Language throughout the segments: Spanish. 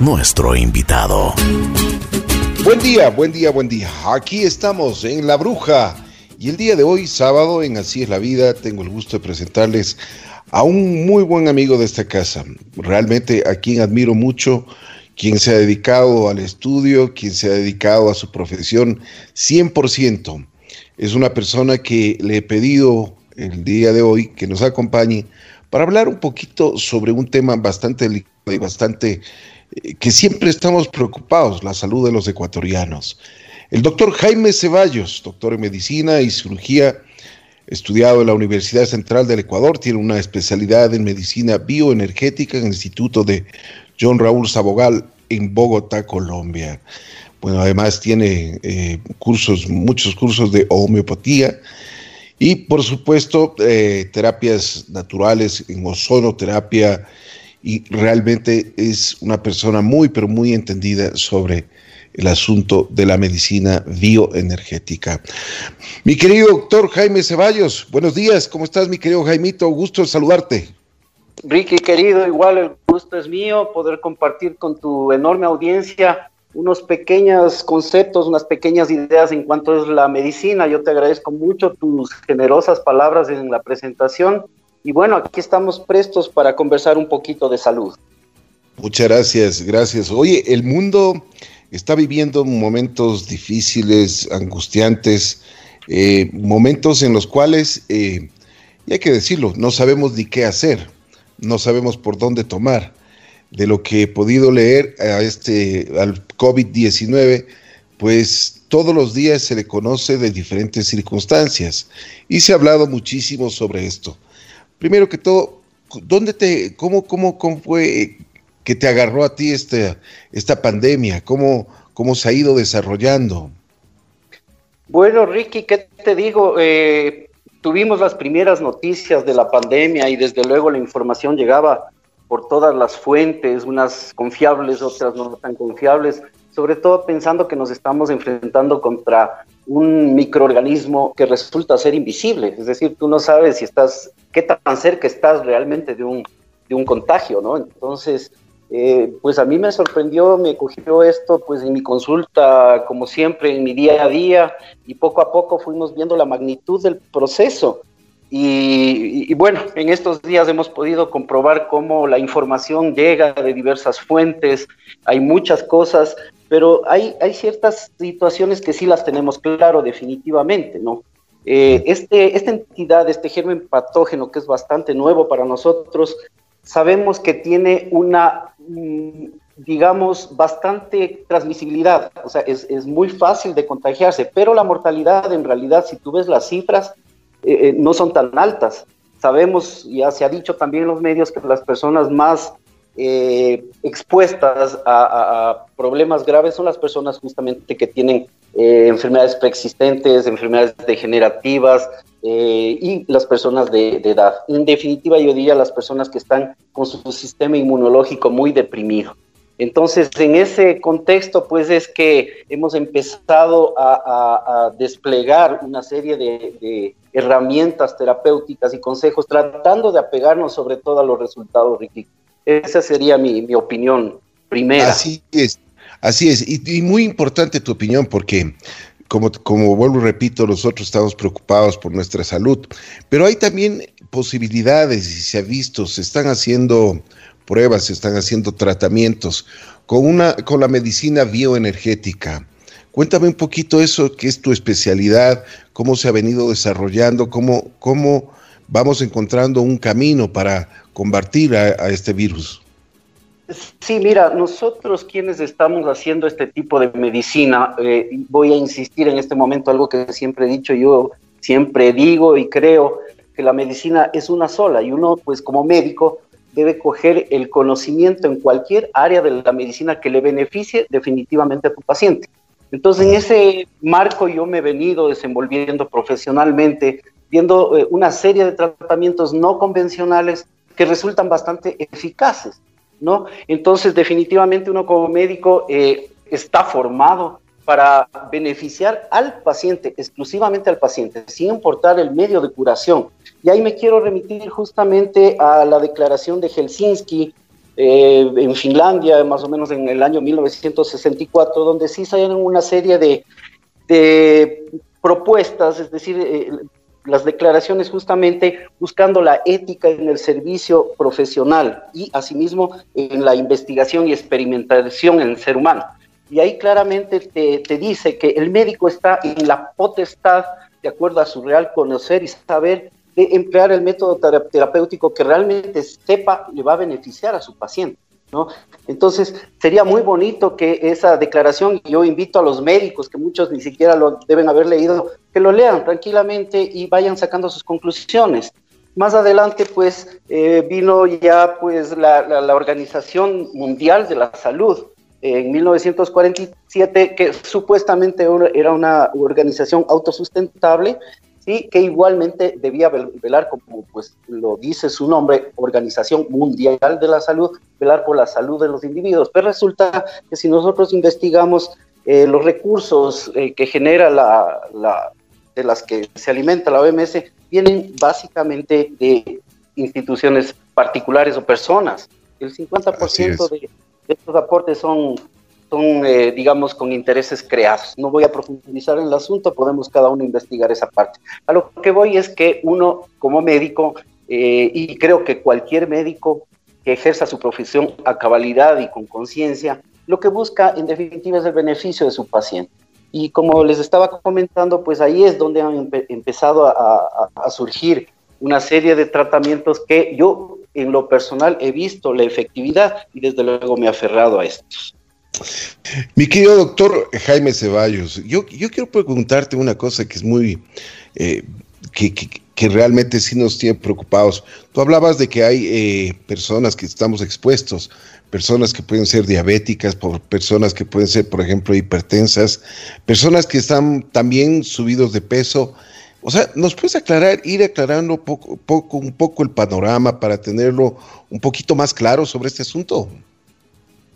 nuestro invitado. Buen día, buen día, buen día. Aquí estamos en La Bruja. Y el día de hoy, sábado, en Así es la Vida, tengo el gusto de presentarles a un muy buen amigo de esta casa. Realmente a quien admiro mucho, quien se ha dedicado al estudio, quien se ha dedicado a su profesión 100%. Es una persona que le he pedido el día de hoy que nos acompañe para hablar un poquito sobre un tema bastante delicado y bastante eh, que siempre estamos preocupados, la salud de los ecuatorianos. El doctor Jaime Ceballos, doctor en medicina y cirugía, estudiado en la Universidad Central del Ecuador, tiene una especialidad en medicina bioenergética en el Instituto de John Raúl Sabogal en Bogotá, Colombia. Bueno, además tiene eh, cursos, muchos cursos de homeopatía y por supuesto, eh, terapias naturales en ozonoterapia y realmente es una persona muy, pero muy entendida sobre el asunto de la medicina bioenergética. Mi querido doctor Jaime Ceballos, buenos días, ¿cómo estás mi querido Jaimito? Gusto saludarte. Ricky, querido, igual el gusto es mío poder compartir con tu enorme audiencia unos pequeños conceptos, unas pequeñas ideas en cuanto es la medicina. Yo te agradezco mucho tus generosas palabras en la presentación. Y bueno, aquí estamos prestos para conversar un poquito de salud. Muchas gracias, gracias. Oye, el mundo está viviendo momentos difíciles, angustiantes, eh, momentos en los cuales, eh, y hay que decirlo, no sabemos ni qué hacer, no sabemos por dónde tomar de lo que he podido leer a este, al COVID-19, pues todos los días se le conoce de diferentes circunstancias y se ha hablado muchísimo sobre esto. Primero que todo, ¿dónde te, cómo, cómo, cómo fue que te agarró a ti esta, esta pandemia? ¿Cómo, ¿Cómo se ha ido desarrollando? Bueno, Ricky, ¿qué te digo? Eh, tuvimos las primeras noticias de la pandemia y desde luego la información llegaba por todas las fuentes, unas confiables, otras no tan confiables, sobre todo pensando que nos estamos enfrentando contra un microorganismo que resulta ser invisible, es decir, tú no sabes si estás, qué tan cerca estás realmente de un, de un contagio, ¿no? Entonces, eh, pues a mí me sorprendió, me cogió esto pues en mi consulta, como siempre, en mi día a día, y poco a poco fuimos viendo la magnitud del proceso. Y, bueno, en estos días hemos podido comprobar cómo la información llega de diversas fuentes, hay muchas cosas, pero hay, hay ciertas situaciones que sí las tenemos claro definitivamente, ¿no? Eh, este, esta entidad, este germen patógeno que es bastante nuevo para nosotros, sabemos que tiene una, mm, digamos, bastante transmisibilidad, o sea, es, es muy fácil de contagiarse, pero la mortalidad en realidad, si tú ves las cifras, eh, eh, no son tan altas. Sabemos, ya se ha dicho también en los medios, que las personas más eh, expuestas a, problemas graves son las personas justamente que tienen enfermedades preexistentes, enfermedades degenerativas y las personas de, de, edad. En definitiva, yo diría las personas que están con su sistema inmunológico muy deprimido. Entonces, en ese contexto, pues es que hemos empezado a, desplegar una serie de, herramientas terapéuticas y consejos, tratando de apegarnos sobre todo a los resultados, Ricky. Esa sería mi, opinión primera. Así es, así es. Y, muy importante tu opinión, porque como, como vuelvo y repito, nosotros estamos preocupados por nuestra salud, pero hay también posibilidades, y se ha visto, se están haciendo pruebas, se están haciendo tratamientos con, una, con la medicina bioenergética. Cuéntame un poquito eso, qué es tu especialidad, cómo se ha venido desarrollando, cómo, vamos encontrando un camino para combatir a, este virus. Sí, mira, nosotros quienes estamos haciendo este tipo de medicina, eh, voy a insistir en este momento algo que siempre he dicho, yo siempre digo y creo que la medicina es una sola y uno, pues como médico, debe coger el conocimiento en cualquier área de la medicina que le beneficie definitivamente a tu paciente. Entonces, en ese marco yo me he venido desenvolviendo profesionalmente, viendo eh, una serie de tratamientos no convencionales que resultan bastante eficaces, ¿no? Entonces, definitivamente uno como médico eh, está formado para beneficiar al paciente, exclusivamente al paciente, sin importar el medio de curación. Y ahí me quiero remitir justamente a la declaración de Helsinki, en Finlandia, más o menos en el año 1964, donde sí salieron una serie de, propuestas, es decir, las declaraciones justamente buscando la ética en el servicio profesional y asimismo en la investigación y experimentación en el ser humano. Y ahí claramente te, te dice que el médico está en la potestad, de acuerdo a su real conocer y saber, de emplear el método terapéutico que realmente sepa le va a beneficiar a su paciente. ¿no? Entonces, sería muy bonito que esa declaración, yo invito a los médicos, que muchos ni siquiera lo deben haber leído, que lo lean tranquilamente y vayan sacando sus conclusiones. Más adelante, pues, eh, vino ya pues la, la, Organización Mundial de la Salud en 1947, que supuestamente era una organización autosustentable, ¿sí? que igualmente debía velar, como pues lo dice su nombre, Organización Mundial de la Salud, velar por la salud de los individuos. Pero resulta que si nosotros investigamos eh, los recursos eh, que genera la, la, de las que se alimenta la OMS, vienen básicamente de instituciones particulares o personas. El 50% de, de estos aportes son son, eh, digamos, con intereses creados. No voy a profundizar en el asunto, podemos cada uno investigar esa parte. A lo que voy es que uno como médico, eh, y creo que cualquier médico que ejerza su profesión a cabalidad y con conciencia, lo que busca en definitiva es el beneficio de su paciente. Y como les estaba comentando, pues ahí es donde han empezado a, a surgir una serie de tratamientos que yo en lo personal he visto la efectividad y desde luego me he aferrado a estos. Mi querido doctor Jaime Ceballos, yo, yo quiero preguntarte una cosa que es muy, eh, que, que, realmente sí nos tiene preocupados. Tú hablabas de que hay eh, personas que estamos expuestos, personas que pueden ser diabéticas, personas que pueden ser, por ejemplo, hipertensas, personas que están también subidos de peso. O sea, ¿nos puedes aclarar, ir aclarando poco, poco, un poco el panorama para tenerlo un poquito más claro sobre este asunto?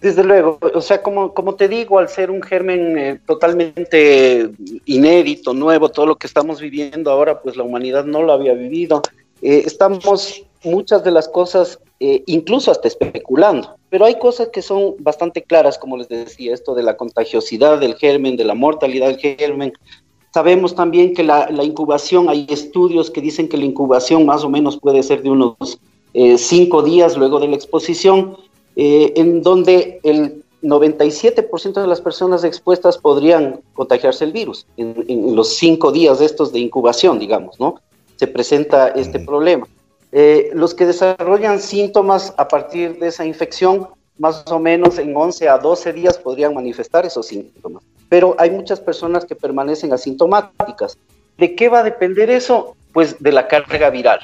Desde luego, o sea, como, te digo, al ser un germen eh, totalmente inédito, nuevo, todo lo que estamos viviendo ahora, pues la humanidad no lo había vivido. Eh, estamos muchas de las cosas, eh, incluso hasta especulando, pero hay cosas que son bastante claras, como les decía, esto de la contagiosidad del germen, de la mortalidad del germen. Sabemos también que la, la incubación, hay estudios que dicen que la incubación más o menos puede ser de unos cinco días luego de la exposición eh, en donde el 97% de las personas expuestas podrían contagiarse el virus en, los cinco días de estos de incubación, digamos, ¿no? Se presenta este problema. Eh, los que desarrollan síntomas a partir de esa infección, más o menos en 11 a 12 días podrían manifestar esos síntomas. Pero hay muchas personas que permanecen asintomáticas. ¿De qué va a depender eso? Pues de la carga viral.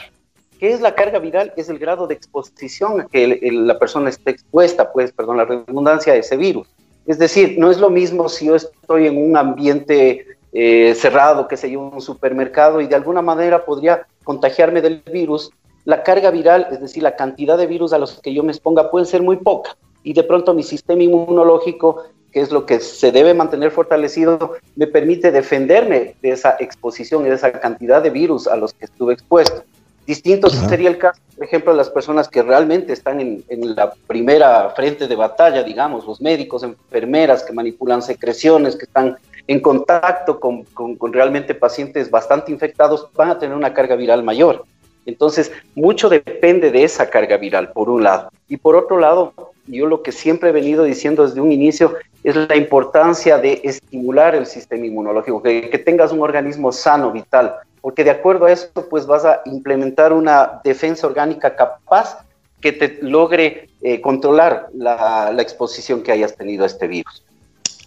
¿Qué es la carga viral? Es el grado de exposición a que la persona esté expuesta, pues, perdón, la redundancia de ese virus. Es decir, no es lo mismo si yo estoy en un ambiente eh, cerrado, que se yo, un supermercado, y de alguna manera podría contagiarme del virus. La carga viral, es decir, la cantidad de virus a los que yo me exponga, puede ser muy poca. Y de pronto mi sistema inmunológico, que es lo que se debe mantener fortalecido, me permite defenderme de esa exposición y de esa cantidad de virus a los que estuve expuesto. Distinto sería el caso, por ejemplo, de las personas que realmente están en, la primera frente de batalla, digamos, los médicos, enfermeras que manipulan secreciones, que están en contacto con, con, realmente pacientes bastante infectados, van a tener una carga viral mayor. Entonces, mucho depende de esa carga viral, por un lado. Y por otro lado, yo lo que siempre he venido diciendo desde un inicio es la importancia de estimular el sistema inmunológico, que, que tengas un organismo sano, vital porque de acuerdo a esto, pues vas a implementar una defensa orgánica capaz que te logre eh, controlar la, exposición que hayas tenido a este virus.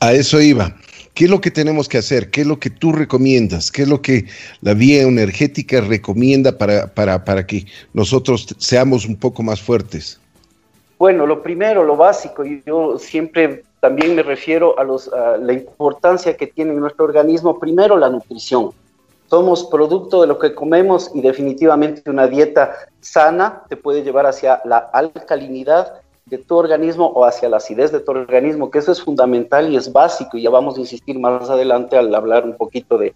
A eso iba. ¿Qué es lo que tenemos que hacer? ¿Qué es lo que tú recomiendas? ¿Qué es lo que la vía energética recomienda para, para, para que nosotros seamos un poco más fuertes? Bueno, lo primero, lo básico, y yo siempre también me refiero a, los, a la importancia que tiene en nuestro organismo, primero la nutrición somos producto de lo que comemos y definitivamente una dieta sana te puede llevar hacia la alcalinidad de tu organismo o hacia la acidez de tu organismo, que eso es fundamental y es básico y ya vamos a insistir más adelante al hablar un poquito de,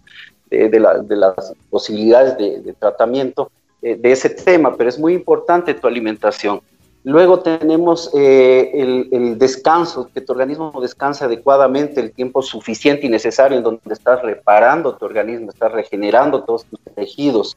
de, las posibilidades de, tratamiento eh, de ese tema, pero es muy importante tu alimentación. Luego tenemos eh, el, descanso, que tu organismo descanse adecuadamente el tiempo suficiente y necesario en donde estás reparando tu organismo, estás regenerando todos tus tejidos,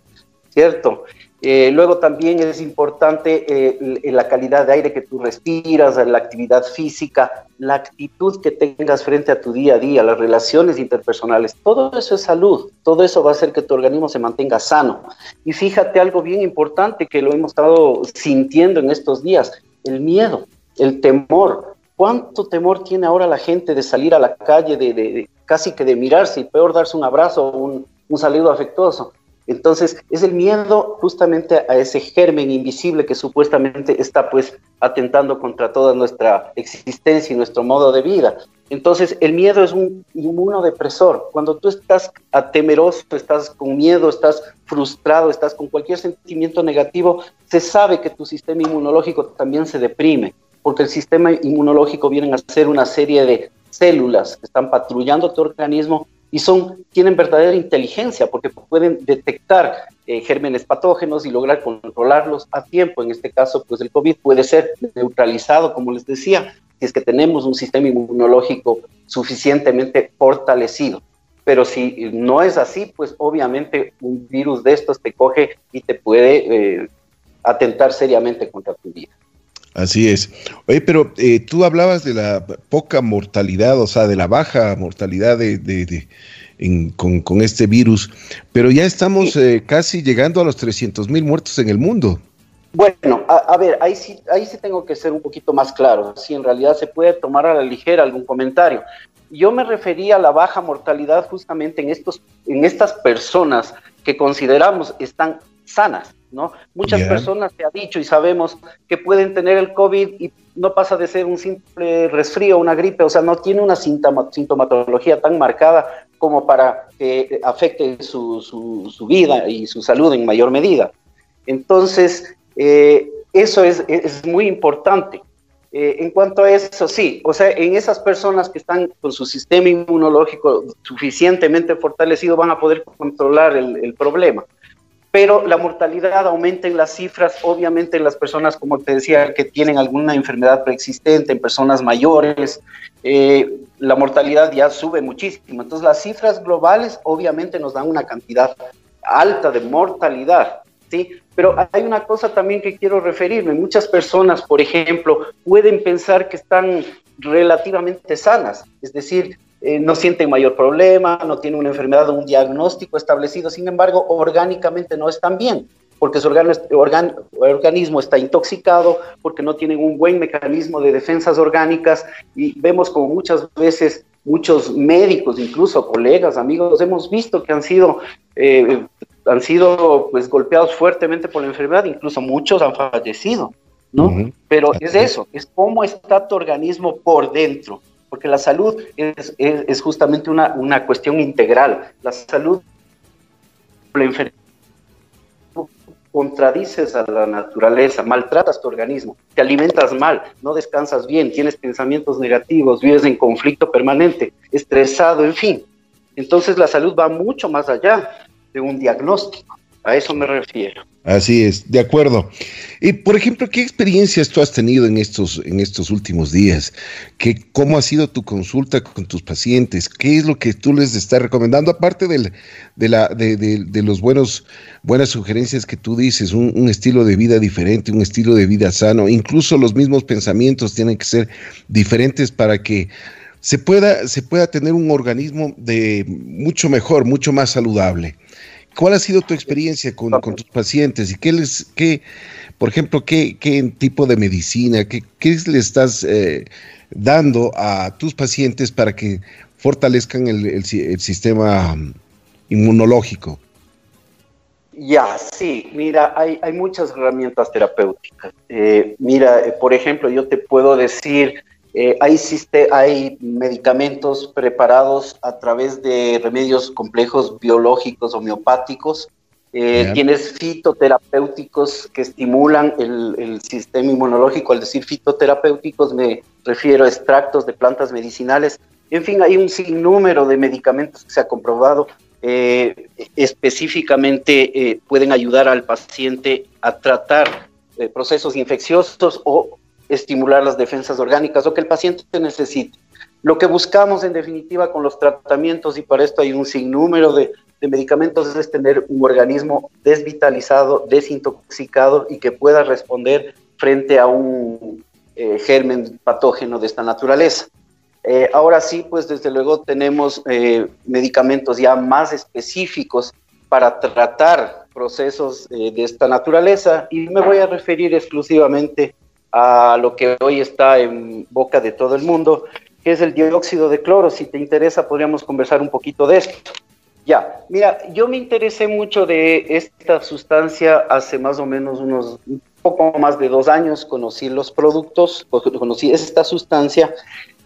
¿cierto? Eh, luego también es importante eh, la calidad de aire que tú respiras, la actividad física, la actitud que tengas frente a tu día a día, las relaciones interpersonales. Todo eso es salud, todo eso va a hacer que tu organismo se mantenga sano. Y fíjate algo bien importante que lo hemos estado sintiendo en estos días, el miedo, el temor. ¿Cuánto temor tiene ahora la gente de salir a la calle, de, casi que de mirarse y peor darse un abrazo un, un saludo afectuoso? Entonces, es el miedo justamente a ese germen invisible que supuestamente está pues atentando contra toda nuestra existencia y nuestro modo de vida. Entonces, el miedo es un inmunodepresor. Cuando tú estás temeroso, estás con miedo, estás frustrado, estás con cualquier sentimiento negativo, se sabe que tu sistema inmunológico también se deprime, porque el sistema inmunológico viene a ser una serie de células que están patrullando tu organismo y son, tienen verdadera inteligencia porque pueden detectar eh, gérmenes patógenos y lograr controlarlos a tiempo. En este caso, pues el COVID puede ser neutralizado, como les decía, si es que tenemos un sistema inmunológico suficientemente fortalecido. Pero si no es así, pues obviamente un virus de estos te coge y te puede eh, atentar seriamente contra tu vida. Así es. Oye, pero eh, tú hablabas de la poca mortalidad, o sea, de la baja mortalidad de, de, con, este virus, pero ya estamos eh, casi llegando a los 300 mil muertos en el mundo. Bueno, a, ver, ahí sí, ahí sí tengo que ser un poquito más claro, si en realidad se puede tomar a la ligera algún comentario. Yo me refería a la baja mortalidad justamente en, estos, en estas personas que consideramos están sanas, ¿no? Muchas personas se ha dicho y sabemos que pueden tener el COVID y no pasa de ser un simple resfrío, una gripe, o sea, no tiene una sintomatología tan marcada como para que afecte su, su, vida y su salud en mayor medida. Entonces, eh, eso es, es, muy importante. Eh, en cuanto a eso, sí, o sea, en esas personas que están con su sistema inmunológico suficientemente fortalecido van a poder controlar el, el problema pero la mortalidad aumenta en las cifras, obviamente en las personas, como te decía, que tienen alguna enfermedad preexistente, en personas mayores, eh, la mortalidad ya sube muchísimo. Entonces las cifras globales obviamente nos dan una cantidad alta de mortalidad, ¿sí? Pero hay una cosa también que quiero referirme. Muchas personas, por ejemplo, pueden pensar que están relativamente sanas, es decir, eh, no sienten mayor problema, no tienen una enfermedad o un diagnóstico establecido, sin embargo, orgánicamente no están bien, porque su organismo está intoxicado, porque no tienen un buen mecanismo de defensas orgánicas y vemos como muchas veces muchos médicos, incluso colegas, amigos, hemos visto que han sido, eh, han sido pues, golpeados fuertemente por la enfermedad, incluso muchos han fallecido, ¿no? Pero es eso, es cómo está tu organismo por dentro porque la salud es, justamente una, una, cuestión integral. La salud, la enfermedad, contradices a la naturaleza, maltratas tu organismo, te alimentas mal, no descansas bien, tienes pensamientos negativos, vives en conflicto permanente, estresado, en fin. Entonces la salud va mucho más allá de un diagnóstico. A eso me refiero. Así es, de acuerdo. Y por ejemplo, ¿qué experiencias tú has tenido en estos, en estos últimos días? ¿Qué, ¿Cómo ha sido tu consulta con tus pacientes? ¿Qué es lo que tú les estás recomendando? Aparte de, la, los buenos, buenas sugerencias que tú dices, un, un, estilo de vida diferente, un estilo de vida sano, incluso los mismos pensamientos tienen que ser diferentes para que se pueda, se pueda tener un organismo de mucho mejor, mucho más saludable. ¿Cuál ha sido tu experiencia con, tus pacientes y qué les, qué, por ejemplo, qué, qué tipo de medicina, qué, qué le estás eh, dando a tus pacientes para que fortalezcan el, el, sistema inmunológico? Ya, sí, mira, hay, hay muchas herramientas terapéuticas. Eh, mira, eh, por ejemplo, yo te puedo decir eh, hay, hay medicamentos preparados a través de remedios complejos biológicos homeopáticos. Eh, tienes fitoterapéuticos que estimulan el, el, sistema inmunológico. Al decir fitoterapéuticos me refiero a extractos de plantas medicinales. En fin, hay un sinnúmero de medicamentos que se ha comprobado eh, específicamente pueden ayudar al paciente a tratar eh, procesos infecciosos o estimular las defensas orgánicas, lo que el paciente necesite. Lo que buscamos en definitiva con los tratamientos, y para esto hay un sinnúmero de, de medicamentos, es tener un organismo desvitalizado, desintoxicado y que pueda responder frente a un eh, germen patógeno de esta naturaleza. Eh, ahora sí, pues desde luego tenemos eh, medicamentos ya más específicos para tratar procesos de esta naturaleza y me voy a referir exclusivamente a lo que hoy está en boca de todo el mundo, que es el dióxido de cloro. Si te interesa, podríamos conversar un poquito de esto. Ya, mira, yo me interesé mucho de esta sustancia hace más o menos unos un poco más de dos años, conocí los productos, conocí esta sustancia.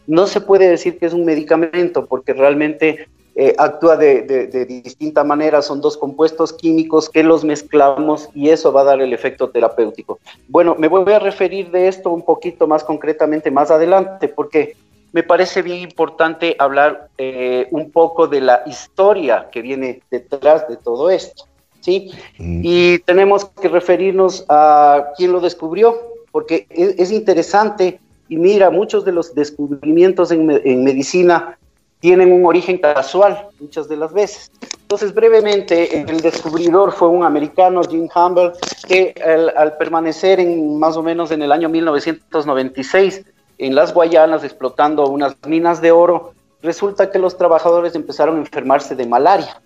No se puede decir que es un medicamento porque realmente eh, actúa de, de, distinta manera, son dos compuestos químicos que los mezclamos y eso va a dar el efecto terapéutico. Bueno, me voy a referir de esto un poquito más concretamente más adelante porque me parece bien importante hablar eh, un poco de la historia que viene detrás de todo esto, ¿sí? Mm. Y tenemos que referirnos a quién lo descubrió, porque es, interesante y mira, muchos de los descubrimientos en, medicina tienen un origen casual muchas de las veces. Entonces, brevemente, el descubridor fue un americano, Jim Humble, que al, al permanecer en más o menos en el año 1996, en las Guayanas explotando unas minas de oro, resulta que los trabajadores empezaron a enfermarse de malaria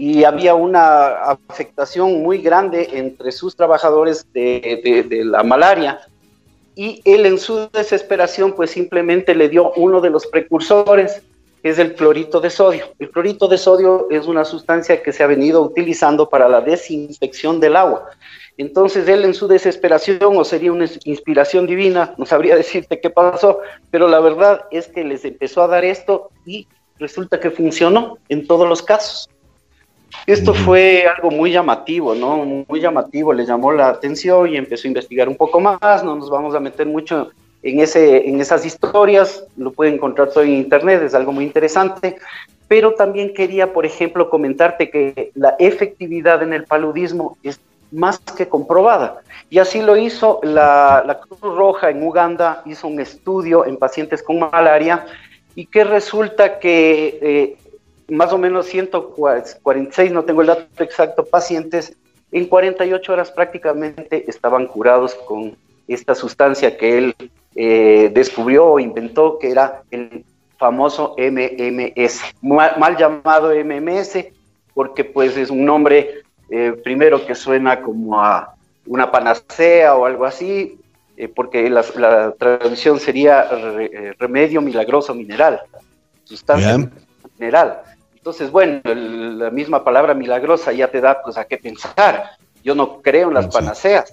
y había una afectación muy grande entre sus trabajadores de, la malaria y él en su desesperación pues simplemente le dio uno de los precursores es el clorito de sodio. El clorito de sodio es una sustancia que se ha venido utilizando para la desinfección del agua. Entonces él en su desesperación, o sería una inspiración divina, no sabría decirte qué pasó, pero la verdad es que les empezó a dar esto y resulta que funcionó en todos los casos. Esto fue algo muy llamativo, ¿no? Muy llamativo, le llamó la atención y empezó a investigar un poco más, no nos vamos a meter mucho en, ese, en esas historias, lo pueden encontrar todo en internet, es algo muy interesante, pero también quería, por ejemplo, comentarte que la efectividad en el paludismo es más que comprobada. Y así lo hizo la, Cruz Roja en Uganda, hizo un estudio en pacientes con malaria y que resulta que eh, más o menos 146, no tengo el dato exacto, pacientes en 48 horas prácticamente estaban curados con esta sustancia que él eh, descubrió o inventó, que era el famoso MMS, mal, mal llamado MMS, porque pues es un nombre eh, primero que suena como a una panacea o algo así, eh, porque la, traducción sería remedio milagroso mineral, sustancia mineral. Entonces, bueno, la misma palabra milagrosa ya te da pues a qué pensar. Yo no creo en las panaceas.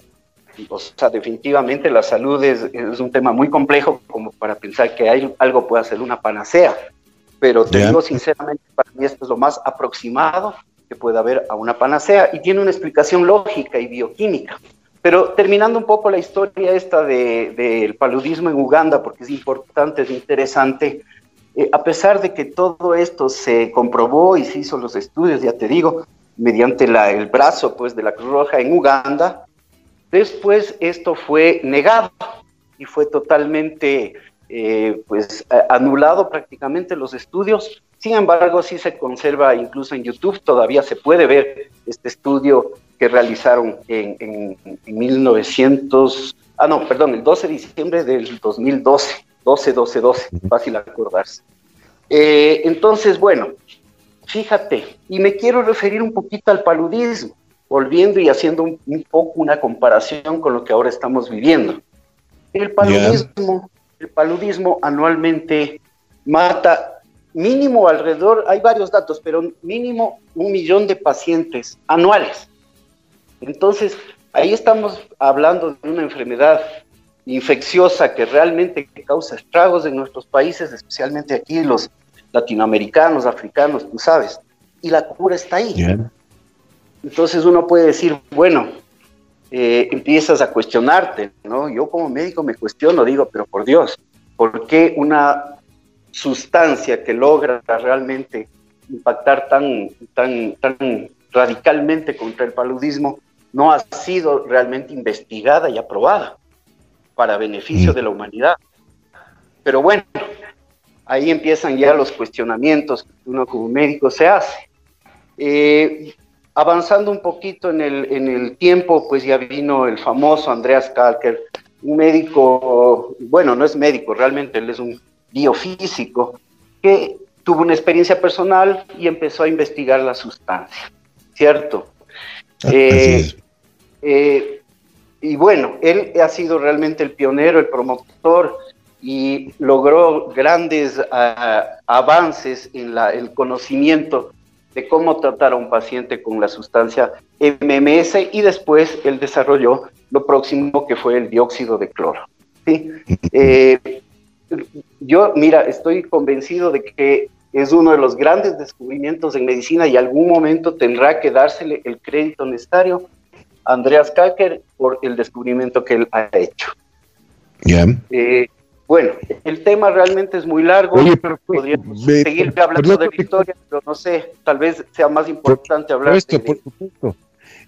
O sea, definitivamente la salud es, es, un tema muy complejo como para pensar que hay, algo puede ser una panacea. Pero te digo sinceramente, para mí esto es lo más aproximado que puede haber a una panacea y tiene una explicación lógica y bioquímica. Pero terminando un poco la historia esta del de, paludismo en Uganda, porque es importante, es interesante, eh, a pesar de que todo esto se comprobó y se hizo los estudios, ya te digo, mediante la, el brazo pues, de la Cruz Roja en Uganda, después esto fue negado y fue totalmente eh, pues, anulado prácticamente los estudios. Sin embargo, sí se conserva incluso en YouTube, todavía se puede ver este estudio que realizaron en, 1900, ah no, perdón, el 12 de diciembre del 2012, 12, 12, 12, fácil acordarse. Eh, entonces, bueno, fíjate, y me quiero referir un poquito al paludismo, volviendo y haciendo un, poco una comparación con lo que ahora estamos viviendo. El paludismo, el paludismo anualmente mata mínimo alrededor, hay varios datos, pero mínimo un millón de pacientes anuales. Entonces, ahí estamos hablando de una enfermedad infecciosa que realmente causa estragos en nuestros países, especialmente aquí los latinoamericanos, africanos, tú sabes, y la cura está ahí. Entonces uno puede decir, bueno, eh, empiezas a cuestionarte, ¿no? Yo como médico me cuestiono, digo, pero por Dios, ¿por qué una sustancia que logra realmente impactar tan, tan, tan radicalmente contra el paludismo no ha sido realmente investigada y aprobada para beneficio mm. de la humanidad. Pero bueno, ahí empiezan ya los cuestionamientos que uno como médico se hace. Eh, avanzando un poquito en el, en el tiempo, pues ya vino el famoso Andreas Kalker, un médico, bueno, no es médico, realmente él es un biofísico, que tuvo una experiencia personal y empezó a investigar la sustancia, ¿cierto? Ah, eh, eh, y bueno, él ha sido realmente el pionero, el promotor y logró grandes ah, avances en la, el conocimiento de cómo tratar a un paciente con la sustancia MMS y después él desarrolló lo próximo que fue el dióxido de cloro. ¿sí? Eh, yo, mira, estoy convencido de que es uno de los grandes descubrimientos en medicina y algún momento tendrá que dársele el crédito necesario a Andreas Kalker por el descubrimiento que él ha hecho. Ya. Eh, bueno, el tema realmente es muy largo. Oye, pero Podríamos seguir hablando de la historia, pero no sé, tal vez sea más importante hablar esto, Por supuesto.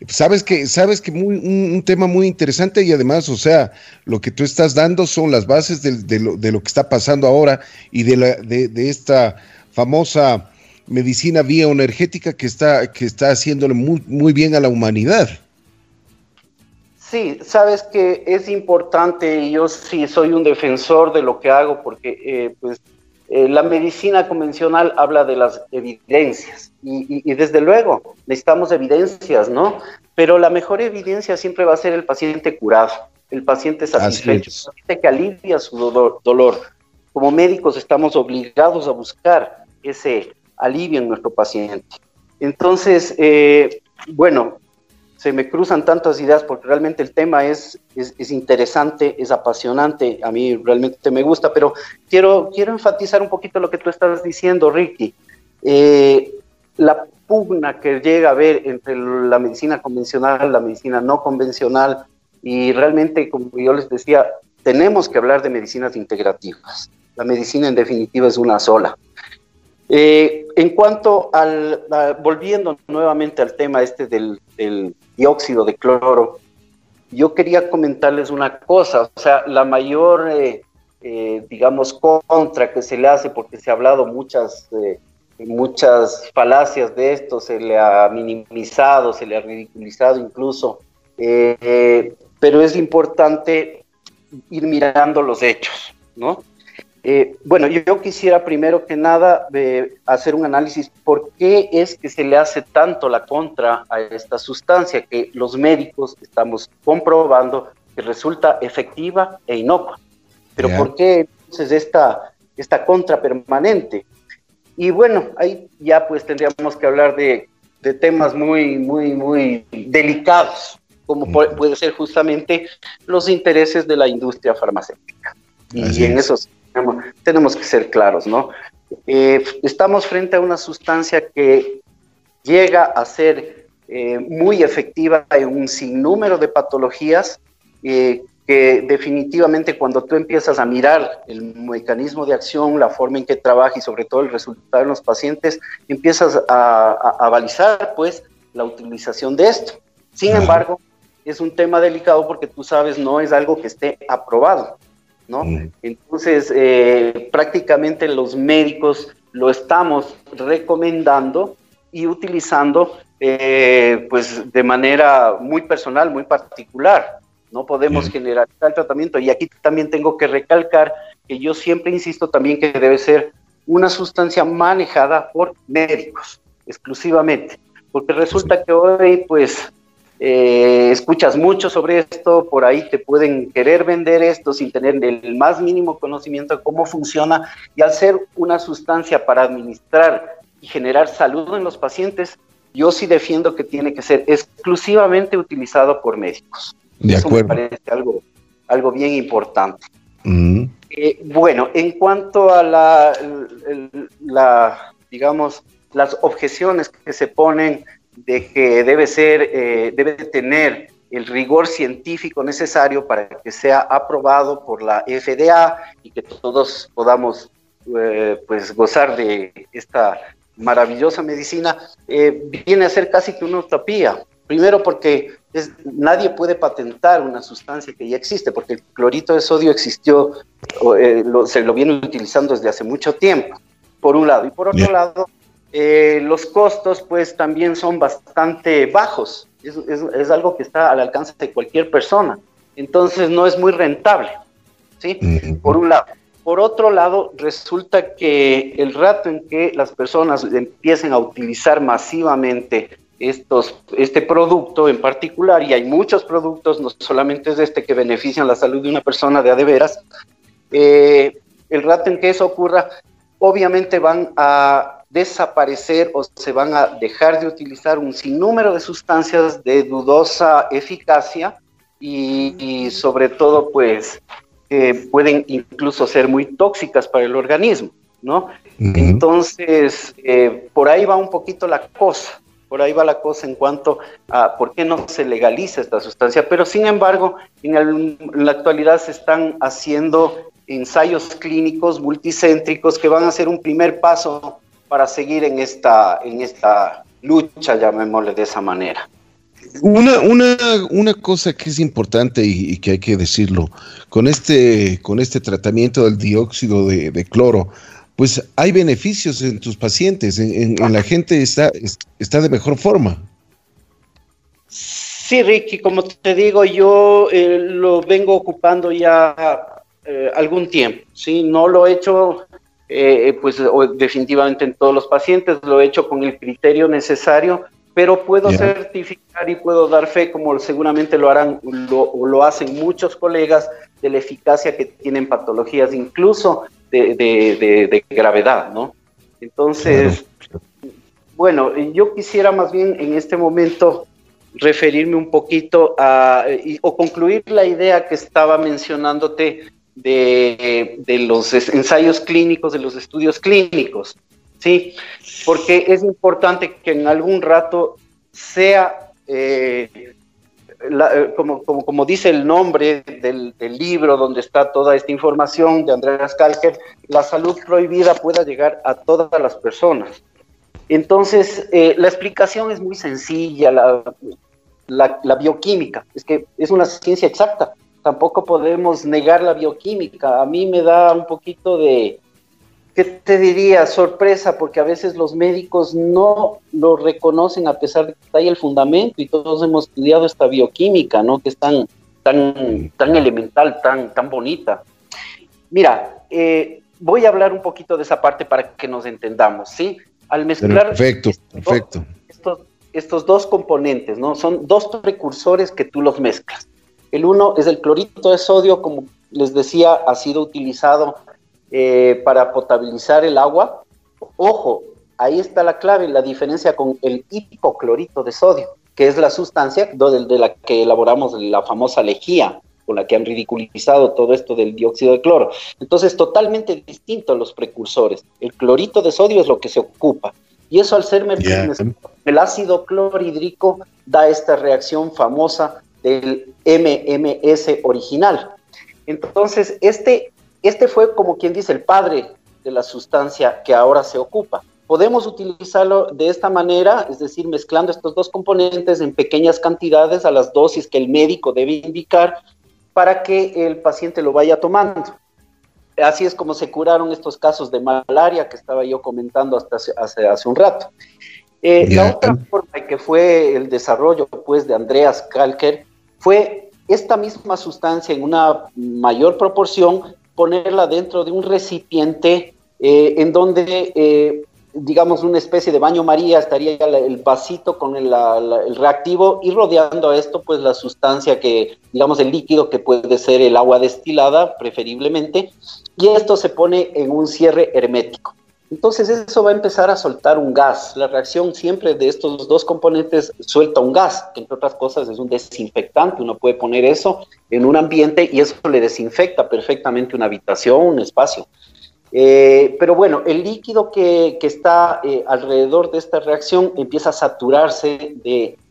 Sabes que, sabes que muy, un, tema muy interesante y además, o sea, lo que tú estás dando son las bases de, lo, de lo, que está pasando ahora y de, la, de, esta famosa medicina bioenergética que está, que está haciéndole muy, muy bien a la humanidad. Sí, sabes que es importante yo sí soy un defensor de lo que hago porque eh, pues, eh, la medicina convencional habla de las evidencias y, desde luego necesitamos evidencias, ¿no? Pero la mejor evidencia siempre va a ser el paciente curado, el paciente satisfecho, el paciente que alivia su dolor. Como médicos estamos obligados a buscar ese alivio en nuestro paciente. Entonces, eh, bueno, se me cruzan tantas ideas porque realmente el tema es, es, interesante, es apasionante, a mí realmente me gusta, pero quiero, quiero enfatizar un poquito lo que tú estás diciendo, Ricky. Eh, la pugna que llega a haber entre la medicina convencional, la medicina no convencional, y realmente, como yo les decía, tenemos que hablar de medicinas integrativas. La medicina en definitiva es una sola. Eh, en cuanto al, volviendo nuevamente al tema este del dióxido de cloro, yo quería comentarles una cosa, o sea, la mayor, eh, eh, digamos, contra que se le hace, porque se ha hablado muchas, eh, muchas falacias de esto, se le ha minimizado, se le ha ridiculizado incluso, pero es importante ir mirando los hechos, ¿no? Eh, bueno, yo, quisiera primero que nada eh, hacer un análisis por qué es que se le hace tanto la contra a esta sustancia que los médicos estamos comprobando que resulta efectiva e inocua. Pero ¿por qué entonces esta, esta contra permanente? Y bueno, ahí ya pues tendríamos que hablar de, temas muy, muy, muy delicados, como puede, ser justamente los intereses de la industria farmacéutica. Y en esos tenemos que ser claros, ¿no? Eh, estamos frente a una sustancia que llega a ser eh, muy efectiva en un sinnúmero de patologías eh, que definitivamente cuando tú empiezas a mirar el mecanismo de acción, la forma en que trabaja y sobre todo el resultado en los pacientes, empiezas a, a, balizar pues la utilización de esto. Sin embargo, es un tema delicado porque tú sabes, no es algo que esté aprobado. ¿No? Entonces, eh, prácticamente los médicos lo estamos recomendando y utilizando eh, pues de manera muy personal, muy particular. No podemos generalizar el tratamiento. Y aquí también tengo que recalcar que yo siempre insisto también que debe ser una sustancia manejada por médicos exclusivamente. Porque resulta que hoy, pues, eh, escuchas mucho sobre esto, por ahí te pueden querer vender esto sin tener el más mínimo conocimiento de cómo funciona y al ser una sustancia para administrar y generar salud en los pacientes, yo sí defiendo que tiene que ser exclusivamente utilizado por médicos. De Eso me parece algo, algo bien importante. Mm. Eh, bueno, en cuanto a la, la, digamos, las objeciones que se ponen de que debe ser, eh, debe tener el rigor científico necesario para que sea aprobado por la FDA y que todos podamos eh, pues gozar de esta maravillosa medicina, eh, viene a ser casi que una utopía, Primero porque nadie puede patentar una sustancia que ya existe, porque el clorito de sodio existió, eh, se lo viene utilizando desde hace mucho tiempo, por un lado. Y por otro lado, eh, los costos pues también son bastante bajos. Es, algo que está al alcance de cualquier persona. Entonces no es muy rentable, ¿sí? Por un lado. Por otro lado, resulta que el rato en que las personas empiecen a utilizar masivamente estos, este producto en particular, y hay muchos productos, no solamente es este que benefician la salud de una persona de a de veras, eh, el rato en que eso ocurra, obviamente van a desaparecer o se van a dejar de utilizar un sinnúmero de sustancias de dudosa eficacia y, sobre todo pues pueden incluso ser muy tóxicas para el organismo, ¿no? Entonces, eh, por ahí va un poquito la cosa. Por ahí va la cosa en cuanto a por qué no se legaliza esta sustancia. Pero sin embargo, en, la actualidad se están haciendo ensayos clínicos multicéntricos que van a ser un primer paso para seguir en esta, en esta lucha, llamémosle de esa manera. Una, una, una cosa que es importante y, que hay que decirlo, con este, con este tratamiento del dióxido de, de cloro, pues hay beneficios en tus pacientes, en, la gente está, está de mejor forma. Sí, Ricky, como te digo, yo eh, lo vengo ocupando ya eh, algún tiempo, ¿sí? No lo he hecho, eh, pues definitivamente en todos los pacientes, lo he hecho con el criterio necesario, pero puedo certificar y puedo dar fe, como seguramente lo harán o lo hacen muchos colegas, de la eficacia que tienen patologías, incluso de, gravedad, ¿no? Entonces, bueno, yo quisiera más bien en este momento referirme un poquito a, o concluir la idea que estaba mencionándote de, de, los ensayos clínicos, de los estudios clínicos, ¿sí? Porque es importante que en algún rato sea eh, eh, como, como, dice el nombre del, libro donde está toda esta información de Andreas Kalker, la salud prohibida pueda llegar a todas las personas. Entonces, eh, la explicación es muy sencilla, la, la, bioquímica, es que es una ciencia exacta, tampoco podemos negar la bioquímica. A mí me da un poquito de, ¿qué te diría? Sorpresa, porque a veces los médicos no lo reconocen a pesar de que está ahí el fundamento y todos hemos estudiado esta bioquímica, ¿no? Que es tan, tan, tan elemental, tan, tan bonita. Mira, eh, voy a hablar un poquito de esa parte para que nos entendamos, ¿sí? Al mezclar perfecto, perfecto. Estos, estos dos componentes, ¿no? Son dos precursores que tú los mezclas. El uno es el clorito de sodio, como les decía, ha sido utilizado eh, para potabilizar el agua. Ojo, ahí está la clave, la diferencia con el hipoclorito de sodio, que es la sustancia de, la que elaboramos la famosa lejía, con la que han ridiculizado todo esto del dióxido de cloro. Entonces, totalmente distinto a los precursores. El clorito de sodio es lo que se ocupa. Y eso al ser el ácido clorhídrico da esta reacción famosa del MMS original. Entonces, este este fue como quien dice el padre de la sustancia que ahora se ocupa. Podemos utilizarlo de esta manera, es decir, mezclando estos dos componentes en pequeñas cantidades a las dosis que el médico debe indicar para que el paciente lo vaya tomando. Así es como se curaron estos casos de malaria que estaba yo comentando hasta hace, hace, un rato. Eh, la otra forma que fue el desarrollo pues, de Andreas Kalker fue esta misma sustancia en una mayor proporción ponerla dentro de un recipiente eh, en donde, eh, digamos, una especie de baño María estaría el vasito con el, reactivo y rodeando a esto, pues la sustancia que, digamos, el líquido que puede ser el agua destilada, preferiblemente, y esto se pone en un cierre hermético. Entonces eso va a empezar a soltar un gas. La reacción siempre de estos dos componentes suelta un gas, que entre otras cosas es un desinfectante. Uno puede poner eso en un ambiente y eso le desinfecta perfectamente una habitación, un espacio. Eh, pero bueno, el líquido que, está eh, alrededor de esta reacción empieza a saturarse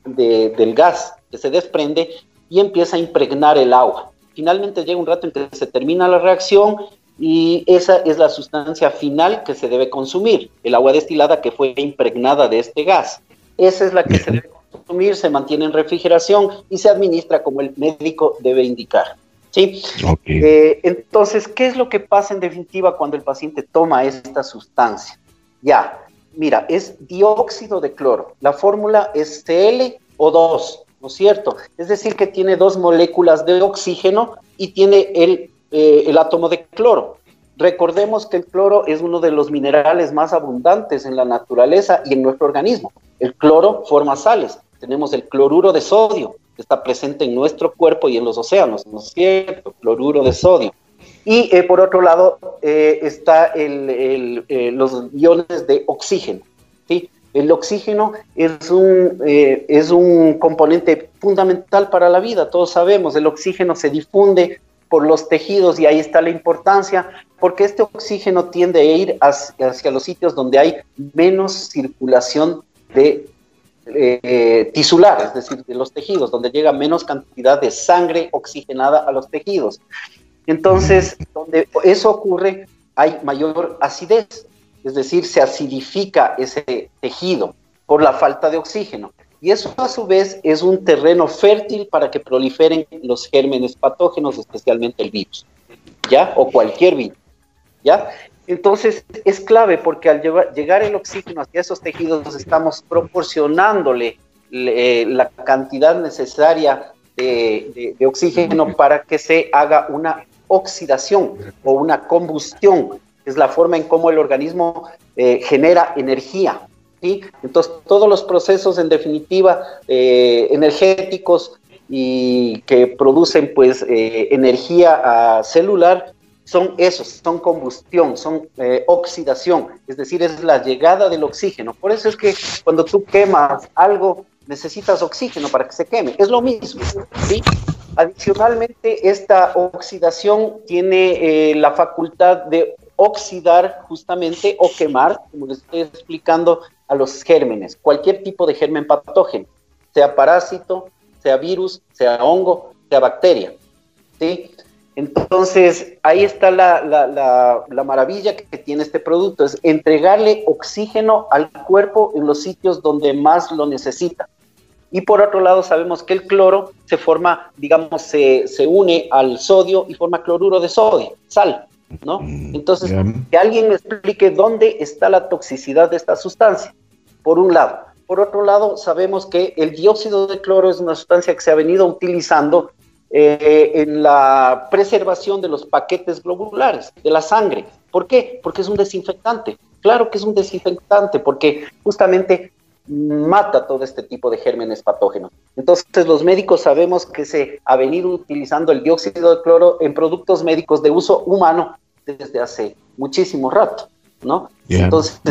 del gas que se desprende y empieza a impregnar el agua. Finalmente llega un rato en que se termina la reacción y esa es la sustancia final que se debe consumir, el agua destilada que fue impregnada de este gas. Esa es la que se debe consumir se mantiene en refrigeración y se administra como el médico debe indicar. ¿sí? Eh, entonces, ¿qué es lo que pasa en definitiva cuando el paciente toma esta sustancia? Ya, mira, es dióxido de cloro. La fórmula es ClO2, ¿no es cierto? Es decir, que tiene dos moléculas de oxígeno y tiene el, eh, el átomo de cloro. Recordemos que el cloro es uno de los minerales más abundantes en la naturaleza y en nuestro organismo. El cloro forma sales. Tenemos el cloruro de sodio, que está presente en nuestro cuerpo y en los océanos, ¿no es cierto? Cloruro de sodio. Y eh, por otro lado eh, está el, eh, los iones de oxígeno. ¿sí? El oxígeno es un, es un componente fundamental para la vida, todos sabemos, el oxígeno se difunde por los tejidos y ahí está la importancia, porque este oxígeno tiende a ir hacia, los sitios donde hay menos circulación de eh, tisular, es decir, de los tejidos, donde llega menos cantidad de sangre oxigenada a los tejidos. Entonces, donde eso ocurre, hay mayor acidez, es decir, se acidifica ese tejido por la falta de oxígeno. Y eso a su vez es un terreno fértil para que proliferen los gérmenes patógenos, especialmente el virus, ¿ya? O cualquier virus, ¿ya? Entonces es clave porque al llegar el oxígeno hacia esos tejidos estamos proporcionándole eh, la cantidad necesaria de, oxígeno para que se haga una oxidación o una combustión, es la forma en cómo el organismo eh, genera energía, entonces, todos los procesos, en definitiva, eh, energéticos y que producen pues eh, energía celular, son esos, son combustión, son eh, oxidación, es decir, es la llegada del oxígeno. Por eso es que cuando tú quemas algo, necesitas oxígeno para que se queme. Es lo mismo. Adicionalmente, esta oxidación tiene la facultad de oxidar justamente o quemar, como les estoy explicando, a los gérmenes, cualquier tipo de germen patógeno, sea parásito, sea virus, sea hongo, sea bacteria. ¿sí? Entonces, ahí está la, maravilla que tiene este producto, es entregarle oxígeno al cuerpo en los sitios donde más lo necesita. Y por otro lado, sabemos que el cloro se forma, digamos, se, se une al sodio y forma cloruro de sodio, sal, ¿no? Mm, Entonces, que alguien me explique dónde está la toxicidad de esta sustancia por un lado. Por otro lado, sabemos que el dióxido de cloro es una sustancia que se ha venido utilizando eh, en la preservación de los paquetes globulares, de la sangre. ¿Por qué? Porque es un desinfectante. Claro que es un desinfectante, porque justamente mata todo este tipo de gérmenes patógenos. Entonces, los médicos sabemos que se ha venido utilizando el dióxido de cloro en productos médicos de uso humano desde hace muchísimo rato. ¿no? Entonces,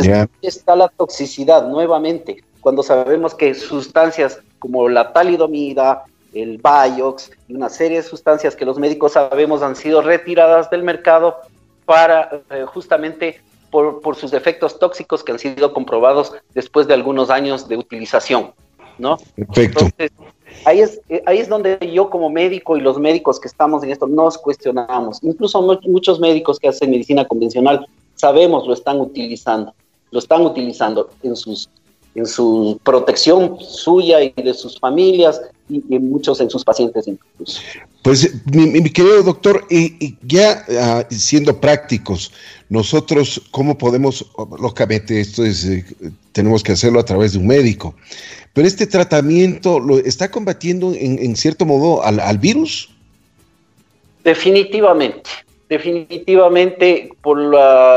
está la toxicidad nuevamente, cuando sabemos que sustancias como la talidomida, el Biox y una serie de sustancias que los médicos sabemos han sido retiradas del mercado para eh, justamente por, por, sus efectos tóxicos que han sido comprobados después de algunos años de utilización, ¿no? Perfecto. Entonces, ahí es, eh, ahí es donde yo como médico y los médicos que estamos en esto nos cuestionamos. Incluso muchos médicos que hacen medicina convencional sabemos lo están utilizando, lo están utilizando en sus en su protección suya y de sus familias y, muchos en sus pacientes incluso. Pues mi, querido doctor, y, ya ah, siendo prácticos, nosotros cómo podemos, lógicamente esto es, eh, tenemos que hacerlo a través de un médico, pero este tratamiento lo está combatiendo en, cierto modo al, al virus. Definitivamente, definitivamente por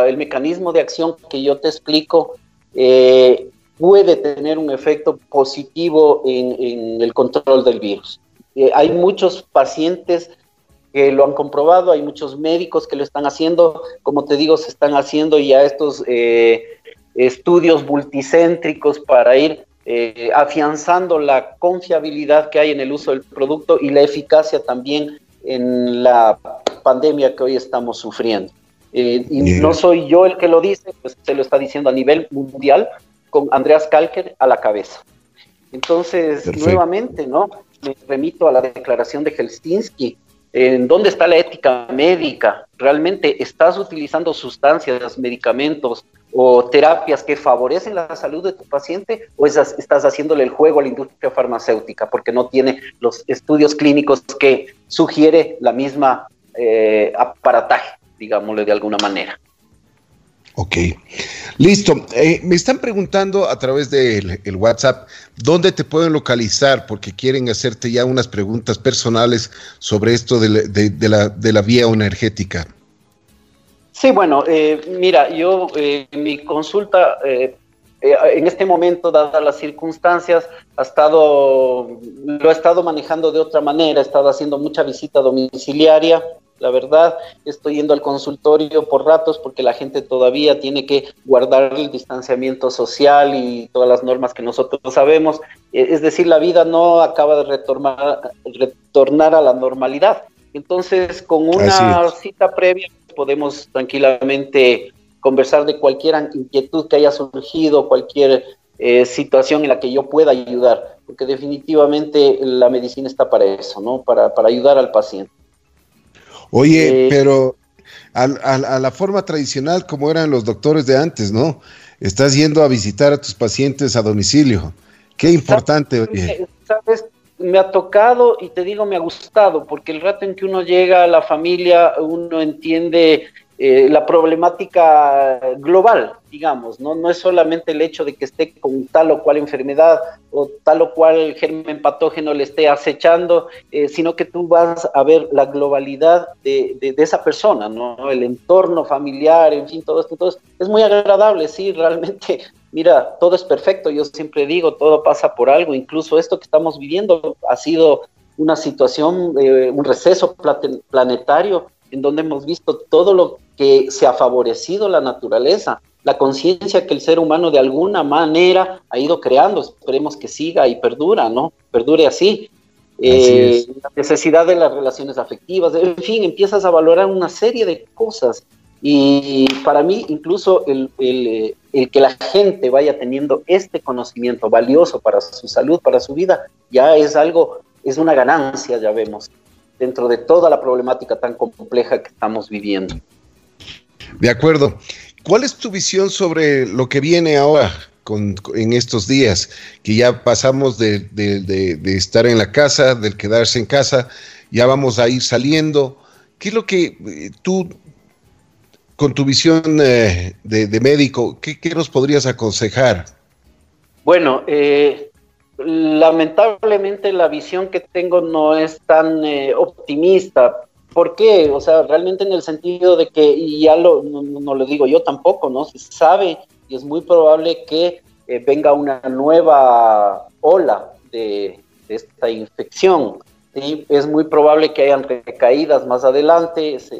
el mecanismo de acción que yo te explico, eh, puede tener un efecto positivo en, el control del virus. Eh, hay muchos pacientes que lo han comprobado, hay muchos médicos que lo están haciendo, como te digo, se están haciendo ya estos eh, estudios multicéntricos para ir afianzando la confiabilidad que hay en el uso del producto y la eficacia también en la pandemia que hoy estamos sufriendo. Eh, y no soy yo el que lo dice, pues se lo está diciendo a nivel mundial con Andreas Kalker a la cabeza. Entonces, nuevamente, ¿no? Me remito a la declaración de Helsinki, ¿En dónde está la ética médica? ¿Realmente estás utilizando sustancias, medicamentos o terapias que favorecen la salud de tu paciente o estás haciéndole el juego a la industria farmacéutica porque no tiene los estudios clínicos que sugiere la misma eh, aparataje, digámosle de alguna manera? Ok, listo. Eh, me están preguntando a través del WhatsApp dónde te pueden localizar porque quieren hacerte ya unas preguntas personales sobre esto de, la, de vía energética. Sí, bueno, eh, mira, yo eh, mi consulta en este momento, dadas las circunstancias, ha estado, lo he estado manejando de otra manera, he estado haciendo mucha visita domiciliaria, la verdad, estoy yendo al consultorio por ratos porque la gente todavía tiene que guardar el distanciamiento social y todas las normas que nosotros sabemos. E, es decir, la vida no acaba de retornar, retornar a la normalidad. Entonces, con una cita previa podemos tranquilamente conversar de cualquier inquietud que haya surgido, cualquier eh, situación en la que yo pueda ayudar, porque definitivamente la medicina está para eso, ¿no? Para, para ayudar al paciente. Oye, eh, pero a, la forma tradicional como eran los doctores de antes, ¿no? Estás yendo a visitar a tus pacientes a domicilio. Qué importante, oye. Sabes, me ha tocado y te digo, me ha gustado, porque el rato en que uno llega a la familia, uno entiende eh, la problemática global, digamos, ¿no? No es solamente el hecho de que esté con tal o cual enfermedad o tal o cual germen patógeno le esté acechando, eh, sino que tú vas a ver la globalidad de, esa persona, ¿no? El entorno familiar, en fin, todo esto. Es muy agradable, sí, realmente, mira, todo es perfecto, yo siempre digo, todo pasa por algo, incluso esto que estamos viviendo ha sido una situación, eh, un receso planetario en donde hemos visto todo lo que se ha favorecido la naturaleza, la conciencia que el ser humano de alguna manera ha ido creando, esperemos que siga y perdura, ¿no? Perdure así. Eh, la necesidad de las relaciones afectivas, en fin, empiezas a valorar una serie de cosas. Y para mí, incluso el, el, el, que la gente vaya teniendo este conocimiento valioso para su salud, para su vida, ya es algo, es una ganancia, ya vemos, dentro de toda la problemática tan compleja que estamos viviendo. De acuerdo. ¿Cuál es tu visión sobre lo que viene ahora con, en estos días? Que ya pasamos de, estar en la casa, del quedarse en casa, ya vamos a ir saliendo. ¿Qué es lo que eh, tú, con tu visión eh, de, médico, ¿qué, nos podrías aconsejar? Bueno, eh, lamentablemente la visión que tengo no es tan optimista ¿Por qué? O sea, realmente en el sentido de que, y ya lo, no, lo digo yo tampoco, ¿no? Se sabe y es muy probable que eh, venga una nueva ola de, esta infección. Es muy probable que hayan recaídas más adelante, es,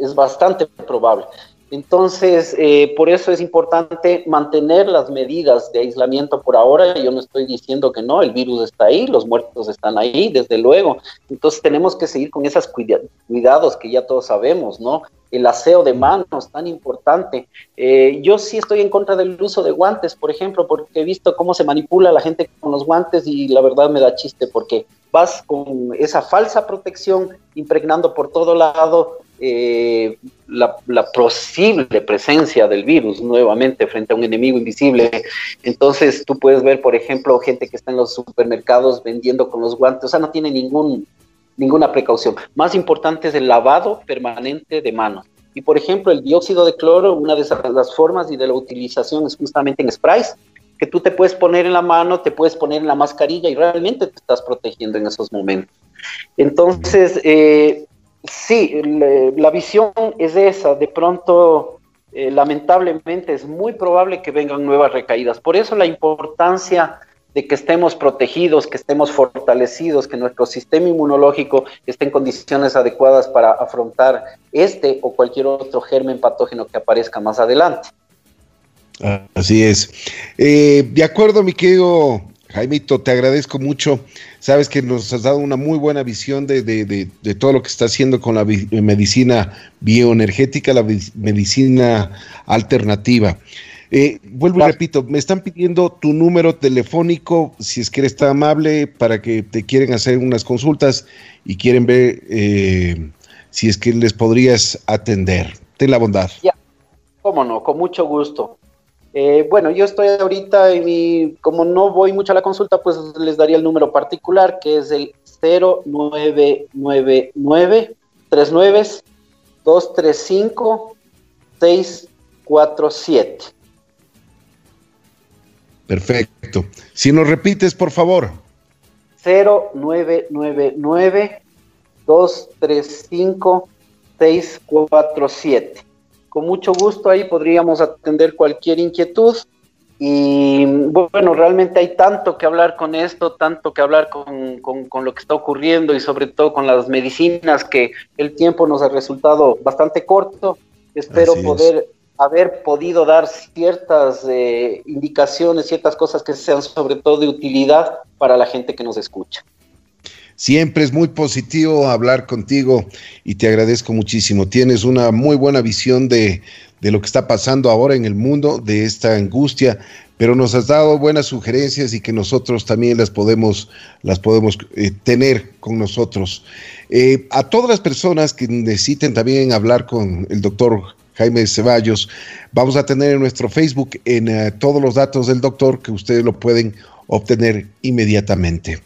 es bastante probable. Entonces, eh, por eso es importante mantener las medidas de aislamiento por ahora. Yo no estoy diciendo que no, el virus está ahí, los muertos están ahí, desde luego. Entonces, tenemos que seguir con esos cuidados que ya todos sabemos, ¿no? El aseo de manos, tan importante. Eh, yo sí estoy en contra del uso de guantes, por ejemplo, porque he visto cómo se manipula la gente con los guantes y la verdad me da chiste porque vas con esa falsa protección impregnando por todo lado eh, la, posible presencia del virus nuevamente frente a un enemigo invisible. Entonces tú puedes ver, por ejemplo, gente que está en los supermercados vendiendo con los guantes, o sea, no tiene ningún, ninguna precaución. Más importante es el lavado permanente de manos. Y por ejemplo, el dióxido de cloro, una de las formas y de la utilización es justamente en sprays, que tú te puedes poner en la mano, te puedes poner en la mascarilla y realmente te estás protegiendo en esos momentos. Entonces, eh, Sí, la visión es esa. De pronto, eh, lamentablemente, es muy probable que vengan nuevas recaídas. Por eso la importancia de que estemos protegidos, que estemos fortalecidos, que nuestro sistema inmunológico esté en condiciones adecuadas para afrontar este o cualquier otro germen patógeno que aparezca más adelante. Así es. Eh, de acuerdo, mi querido Jaimito, te agradezco mucho. Sabes que nos has dado una muy buena visión de, todo lo que está haciendo con la medicina bioenergética, la medicina alternativa. Eh, vuelvo y repito, me están pidiendo tu número telefónico, si es que eres tan amable, para que te quieren hacer unas consultas y quieren ver eh, si es que les podrías atender. Ten la bondad. Ya, cómo no, con mucho gusto. Eh, bueno, yo estoy ahorita en mi, como no voy mucho a la consulta, pues les daría el número particular, que es el 0999 39 235 647. Perfecto. Si nos repites, por favor. 0999 235 647. Con mucho gusto ahí podríamos atender cualquier inquietud. Y bueno, realmente hay tanto que hablar con esto, tanto que hablar con, con, lo que está ocurriendo y sobre todo con las medicinas que el tiempo nos ha resultado bastante corto. Espero poder haber podido dar ciertas eh, indicaciones, ciertas cosas que sean sobre todo de utilidad para la gente que nos escucha. Siempre es muy positivo hablar contigo y te agradezco muchísimo. Tienes una muy buena visión de, de lo que está pasando ahora en el mundo, de esta angustia, pero nos has dado buenas sugerencias y que nosotros también las podemos, las podemos eh, tener con nosotros. Eh, a todas las personas que necesiten también hablar con el doctor Jaime Ceballos. Vamos a tener en nuestro Facebook en eh, todos los datos del doctor que ustedes lo pueden obtener inmediatamente.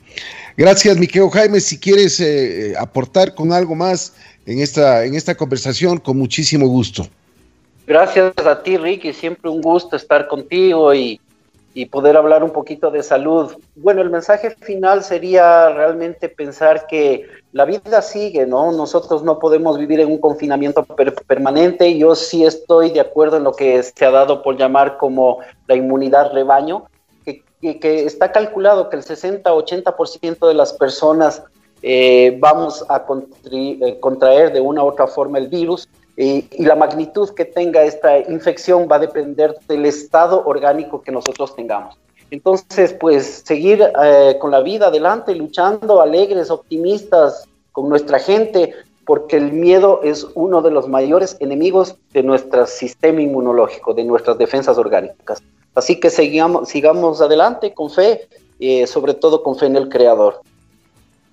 Gracias, Miqueo Jaime. Si quieres eh, aportar con algo más en esta, en esta conversación, con muchísimo gusto. Gracias a ti, Ricky. Siempre un gusto estar contigo y, y poder hablar un poquito de salud. Bueno, el mensaje final sería realmente pensar que la vida sigue, ¿no? Nosotros no podemos vivir en un confinamiento permanente. Yo sí estoy de acuerdo en lo que se ha dado por llamar como la inmunidad rebaño, que, que, está calculado que el 60-80% de las personas eh, vamos a eh, contraer de una u otra forma el virus. y la magnitud que tenga esta infección va a depender del estado orgánico que nosotros tengamos. Entonces, pues seguir eh, con la vida adelante, luchando, alegres, optimistas con nuestra gente, porque el miedo es uno de los mayores enemigos de nuestro sistema inmunológico, de nuestras defensas orgánicas. Así que sigamos, sigamos adelante con fe, eh, sobre todo con fe en el Creador.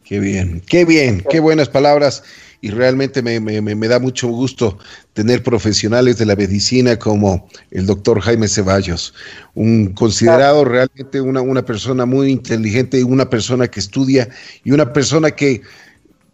Qué bien, qué bien, qué buenas palabras. Y realmente me, da mucho gusto tener profesionales de la medicina como el doctor Jaime Ceballos, un considerado realmente una, una persona muy inteligente, una persona que estudia y una persona que,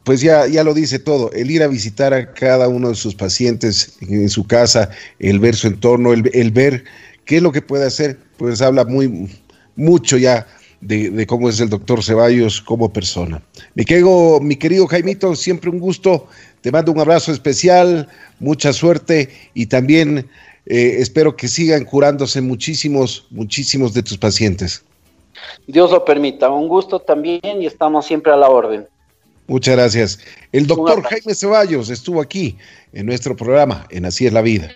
pues ya, ya lo dice todo, el ir a visitar a cada uno de sus pacientes en, su casa, el ver su entorno, el, el ver qué es lo que puede hacer, pues habla muy mucho ya de, cómo es el doctor Ceballos como persona. Mi, querido, mi querido Jaimito, siempre un gusto. Te mando un abrazo especial, mucha suerte y también eh, espero que sigan curándose muchísimos, muchísimos de tus pacientes. Dios lo permita. Un gusto también y estamos siempre a la orden. Muchas gracias. El doctor Jaime Ceballos estuvo aquí en nuestro programa en Así es la vida.